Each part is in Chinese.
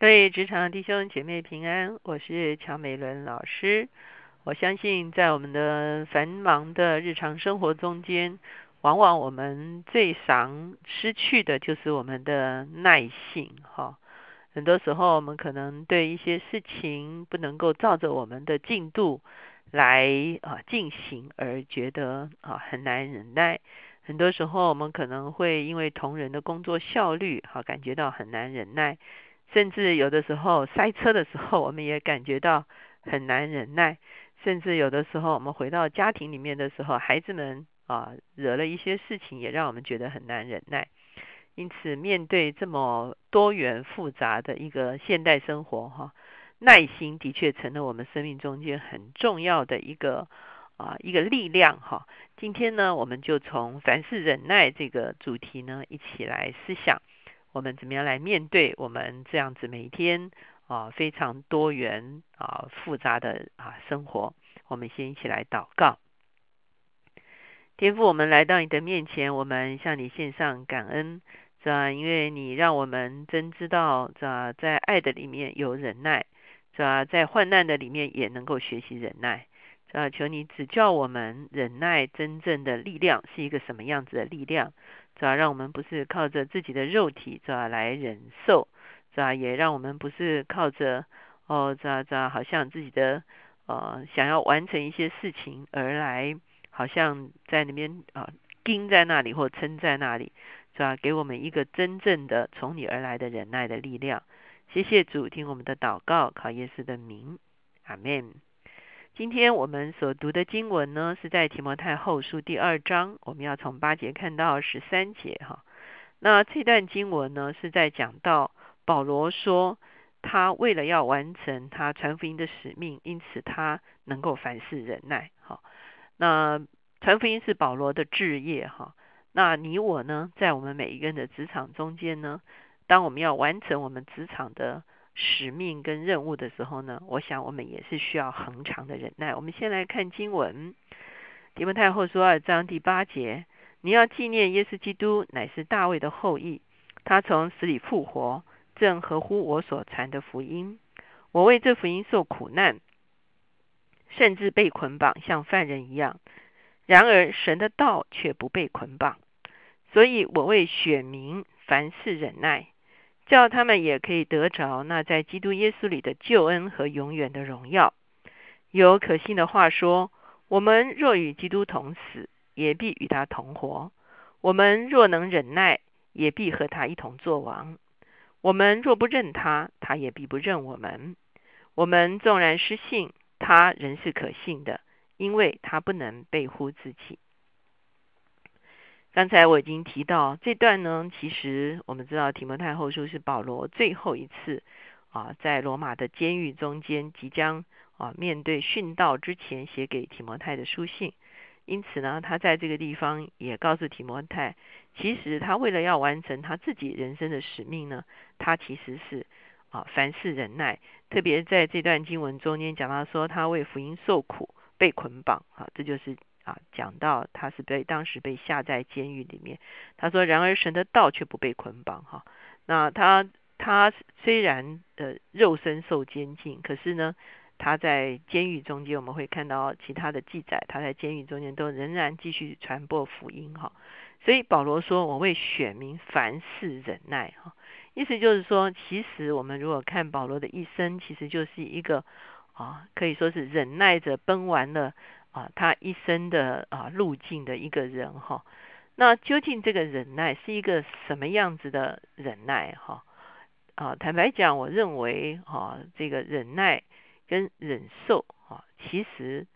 各位职场弟兄姐妹平安，我是乔美伦老师。我相信在我们的繁忙的日常生活中间，往往我们最常失去的就是我们的耐性。哈，很多时候我们可能对一些事情不能够照着我们的进度来啊进行，而觉得啊很难忍耐。很多时候我们可能会因为同仁的工作效率，哈感觉到很难忍耐。甚至有的时候塞车的时候，我们也感觉到很难忍耐。甚至有的时候，我们回到家庭里面的时候，孩子们啊惹了一些事情，也让我们觉得很难忍耐。因此，面对这么多元复杂的一个现代生活，哈，耐心的确成了我们生命中间很重要的一个啊一个力量，哈。今天呢，我们就从凡事忍耐这个主题呢，一起来思想。我们怎么样来面对我们这样子每一天啊非常多元啊复杂的啊生活？我们先一起来祷告。天父，我们来到你的面前，我们向你献上感恩，是吧？因为你让我们真知道，是吧？在爱的里面有忍耐，是吧？在患难的里面也能够学习忍耐，是吧？求你指教我们忍耐真正的力量是一个什么样子的力量。是吧？让我们不是靠着自己的肉体，是吧？来忍受，是吧？也让我们不是靠着哦，这这，好像自己的呃想要完成一些事情而来，好像在那边啊盯在那里或撑在那里，是吧？给我们一个真正的从你而来的忍耐的力量。谢谢主，听我们的祷告，考耶稣的名，阿门。今天我们所读的经文呢，是在提摩太后书第二章，我们要从八节看到十三节哈。那这段经文呢，是在讲到保罗说，他为了要完成他传福音的使命，因此他能够凡事忍耐哈。那传福音是保罗的志业哈。那你我呢，在我们每一个人的职场中间呢，当我们要完成我们职场的。使命跟任务的时候呢，我想我们也是需要恒长的忍耐。我们先来看经文，提摩太后书二章第八节：你要纪念耶稣基督乃是大卫的后裔，他从死里复活，正合乎我所传的福音。我为这福音受苦难，甚至被捆绑，像犯人一样。然而神的道却不被捆绑，所以我为选民凡事忍耐。叫他们也可以得着那在基督耶稣里的救恩和永远的荣耀。有可信的话说：我们若与基督同死，也必与他同活；我们若能忍耐，也必和他一同作王。我们若不认他，他也必不认我们。我们纵然失信，他仍是可信的，因为他不能背乎自己。刚才我已经提到这段呢，其实我们知道提摩太后书是保罗最后一次啊，在罗马的监狱中间即将啊面对殉道之前写给提摩太的书信。因此呢，他在这个地方也告诉提摩太，其实他为了要完成他自己人生的使命呢，他其实是啊凡事忍耐。特别在这段经文中间讲到说，他为福音受苦、被捆绑啊，这就是。啊，讲到他是被当时被下在监狱里面，他说：“然而神的道却不被捆绑。”哈，那他他虽然呃肉身受监禁，可是呢，他在监狱中间，我们会看到其他的记载，他在监狱中间都仍然继续传播福音。哈，所以保罗说：“我为选民凡事忍耐。”哈，意思就是说，其实我们如果看保罗的一生，其实就是一个啊，可以说是忍耐着奔完了。啊，他一生的啊路径的一个人哈，那究竟这个忍耐是一个什么样子的忍耐哈？啊，坦白讲，我认为啊，这个忍耐跟忍受啊，其实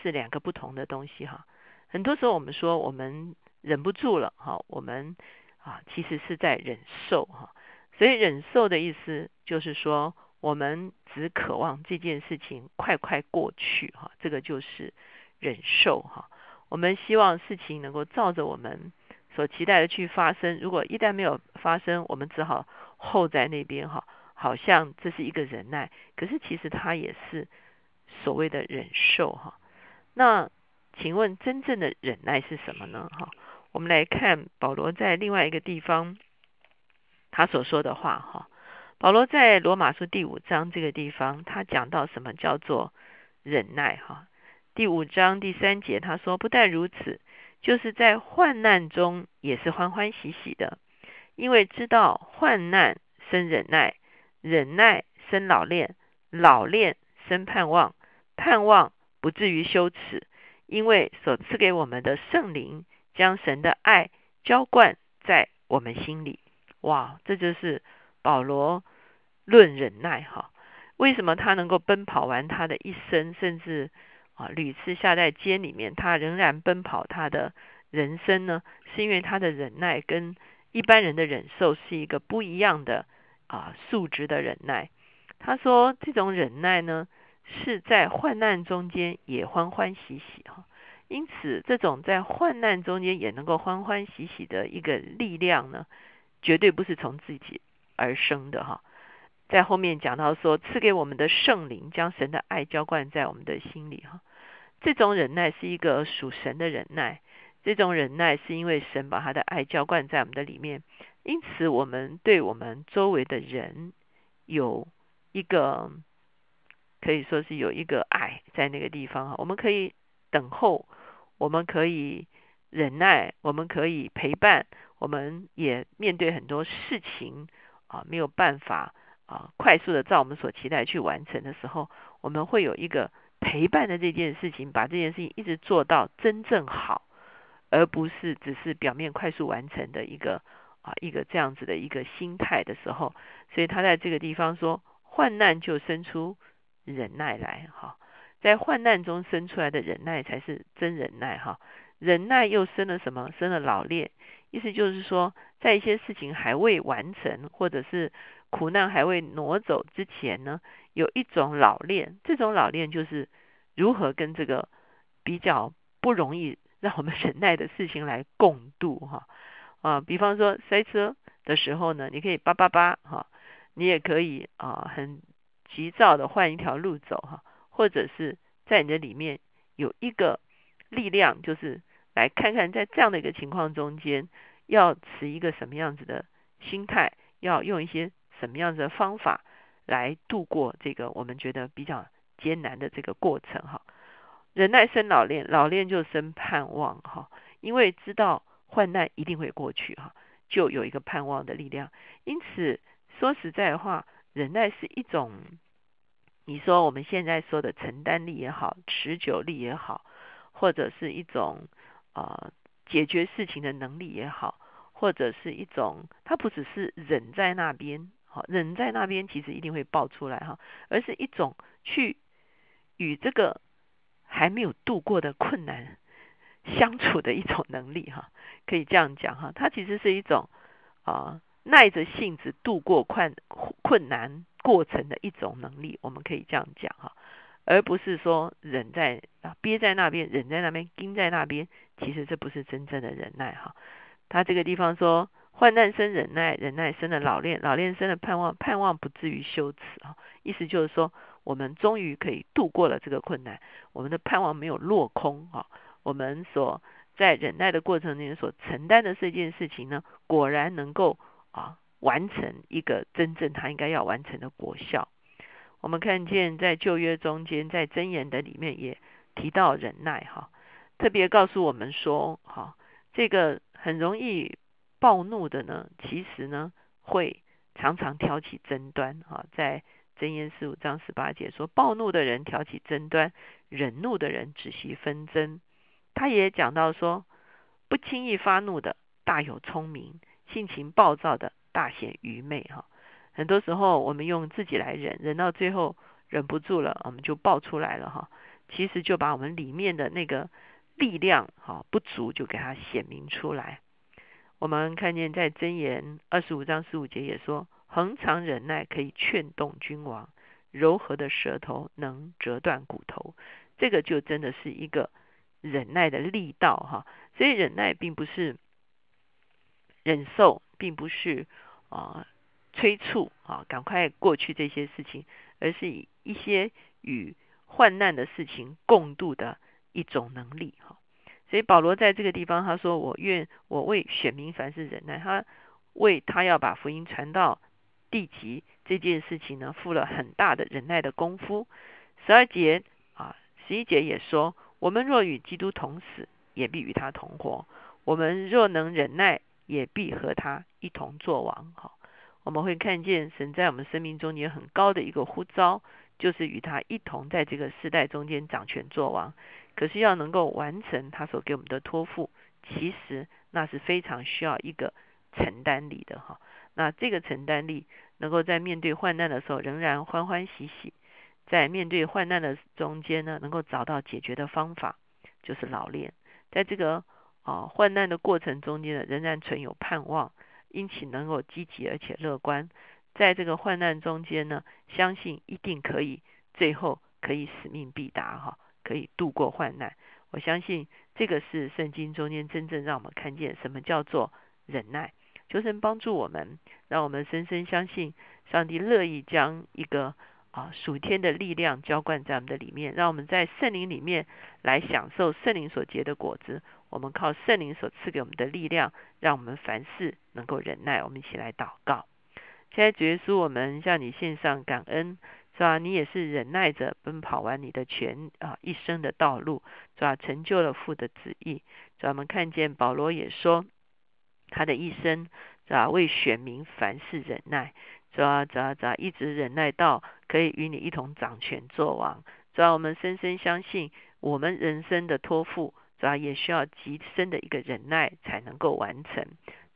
是两个不同的东西哈。很多时候我们说我们忍不住了哈，我们啊其实是在忍受哈。所以忍受的意思就是说，我们只渴望这件事情快快过去哈，这个就是。忍受哈，我们希望事情能够照着我们所期待的去发生。如果一旦没有发生，我们只好候在那边哈，好像这是一个忍耐。可是其实它也是所谓的忍受哈。那请问真正的忍耐是什么呢？哈，我们来看保罗在另外一个地方他所说的话哈。保罗在罗马书第五章这个地方，他讲到什么叫做忍耐？哈，第五章第三节他说：“不但如此，就是在患难中也是欢欢喜喜的，因为知道患难生忍耐，忍耐生老练，老练生盼望，盼望不至于羞耻，因为所赐给我们的圣灵将神的爱浇灌在我们心里。”哇，这就是保罗论忍耐哈。为什么他能够奔跑完他的一生，甚至啊屡次下在监里面，他仍然奔跑他的人生呢？是因为他的忍耐跟一般人的忍受是一个不一样的啊素质的忍耐。他说这种忍耐呢，是在患难中间也欢欢喜喜哈。因此，这种在患难中间也能够欢欢喜喜的一个力量呢。绝对不是从自己而生的哈，在后面讲到说，赐给我们的圣灵将神的爱浇灌在我们的心里哈。这种忍耐是一个属神的忍耐，这种忍耐是因为神把他的爱浇灌在我们的里面，因此我们对我们周围的人有一个可以说是有一个爱在那个地方哈。我们可以等候，我们可以忍耐，我们可以陪伴。我们也面对很多事情啊，没有办法啊，快速的照我们所期待去完成的时候，我们会有一个陪伴的这件事情，把这件事情一直做到真正好，而不是只是表面快速完成的一个啊一个这样子的一个心态的时候，所以他在这个地方说，患难就生出忍耐来哈，在患难中生出来的忍耐才是真忍耐哈，忍耐又生了什么？生了老练。意思就是说，在一些事情还未完成，或者是苦难还未挪走之前呢，有一种老练。这种老练就是如何跟这个比较不容易让我们忍耐的事情来共度哈啊。比方说塞车的时候呢，你可以叭叭叭哈，你也可以啊很急躁的换一条路走哈，或者是在你的里面有一个力量，就是。来看看，在这样的一个情况中间，要持一个什么样子的心态，要用一些什么样子的方法来度过这个我们觉得比较艰难的这个过程哈。忍耐生老练，老练就生盼望哈，因为知道患难一定会过去哈，就有一个盼望的力量。因此说实在话，忍耐是一种，你说我们现在说的承担力也好，持久力也好，或者是一种。啊，解决事情的能力也好，或者是一种，它不只是忍在那边，忍在那边，其实一定会爆出来哈，而是一种去与这个还没有度过的困难 相处的一种能力哈，可以这样讲哈，它其实是一种啊耐着性子度过困困难过程的一种能力，我们可以这样讲哈。而不是说忍在啊憋在那边，忍在那边，盯在那边，其实这不是真正的忍耐哈。他这个地方说，患难生忍耐，忍耐生了老练，老练生了盼望，盼望不至于羞耻啊。意思就是说，我们终于可以度过了这个困难，我们的盼望没有落空啊。我们所在忍耐的过程中所承担的这件事情呢，果然能够啊完成一个真正他应该要完成的果效。我们看见在旧约中间，在箴言的里面也提到忍耐哈，特别告诉我们说哈，这个很容易暴怒的呢，其实呢会常常挑起争端哈。在箴言十五章十八节说，暴怒的人挑起争端，忍怒的人止息纷争。他也讲到说，不轻易发怒的大有聪明，性情暴躁的大显愚昧哈。很多时候，我们用自己来忍，忍到最后忍不住了，我们就爆出来了哈。其实就把我们里面的那个力量哈不足，就给它显明出来。我们看见在箴言二十五章十五节也说，恒常忍耐可以劝动君王，柔和的舌头能折断骨头。这个就真的是一个忍耐的力道哈。所以忍耐并不是忍受，并不是啊。催促啊，赶快过去这些事情，而是以一些与患难的事情共度的一种能力哈。所以保罗在这个地方他说：“我愿我为选民凡事忍耐。”他为他要把福音传到地级这件事情呢，付了很大的忍耐的功夫。十二节啊，十一节也说，我们若与基督同死，也必与他同活；我们若能忍耐，也必和他一同作王。哈，我们会看见神在我们生命中有很高的一个呼召，就是与他一同在这个世代中间掌权作王。可是要能够完成他所给我们的托付，其实那是非常需要一个承担力的哈。那这个承担力，能够在面对患难的时候仍然欢欢喜喜，在面对患难的中间呢，能够找到解决的方法，就是老练。在这个啊患难的过程中间呢，仍然存有盼望，因此能够积极而且乐观。在这个患难中间呢，相信一定可以最后可以使命必达哈。可以度过患难，我相信这个是圣经中间真正让我们看见什么叫做忍耐，求神帮助我们，让我们深深相信上帝乐意将一个啊属天的力量浇灌在我们的里面，让我们在圣灵里面来享受圣灵所结的果子。我们靠圣灵所赐给我们的力量，让我们凡事能够忍耐。我们一起来祷告，现在主耶稣，我们向你献上感恩。是吧？你也是忍耐着奔跑完你的全啊一生的道路，是吧？成就了父的旨意。是吧？我们看见保罗也说，他的一生是吧？为选民凡事忍耐，是吧？是吧？是吧？一直忍耐到可以与你一同掌权作王。是吧？我们深深相信，我们人生的托付，是吧？也需要极深的一个忍耐才能够完成。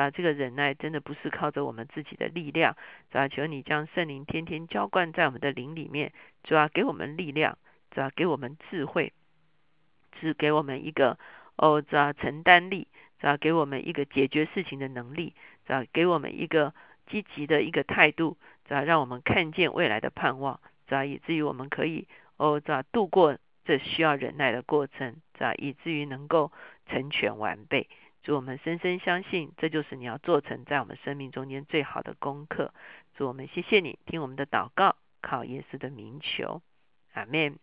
啊？这个忍耐真的不是靠着我们自己的力量，是吧？求你将圣灵天天浇灌在我们的灵里面，主要给我们力量，主要给我们智慧，只给我们一个哦，主要承担力，主要给我们一个解决事情的能力，主要给我们一个积极的一个态度，主要让我们看见未来的盼望，主要以至于我们可以哦，主要度过这需要忍耐的过程，主要以至于能够成全完备。祝我们深深相信，这就是你要做成在我们生命中间最好的功课。祝我们谢谢你听我们的祷告，靠耶稣的名求，阿门。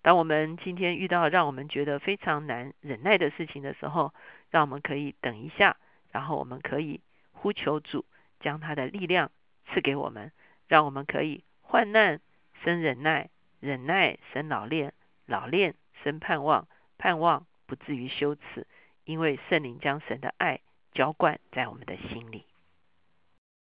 当我们今天遇到让我们觉得非常难忍耐的事情的时候，让我们可以等一下，然后我们可以呼求主，将他的力量赐给我们，让我们可以患难生忍耐，忍耐生老练，老练生盼望，盼望不至于羞耻。因为圣灵将神的爱浇灌在我们的心里。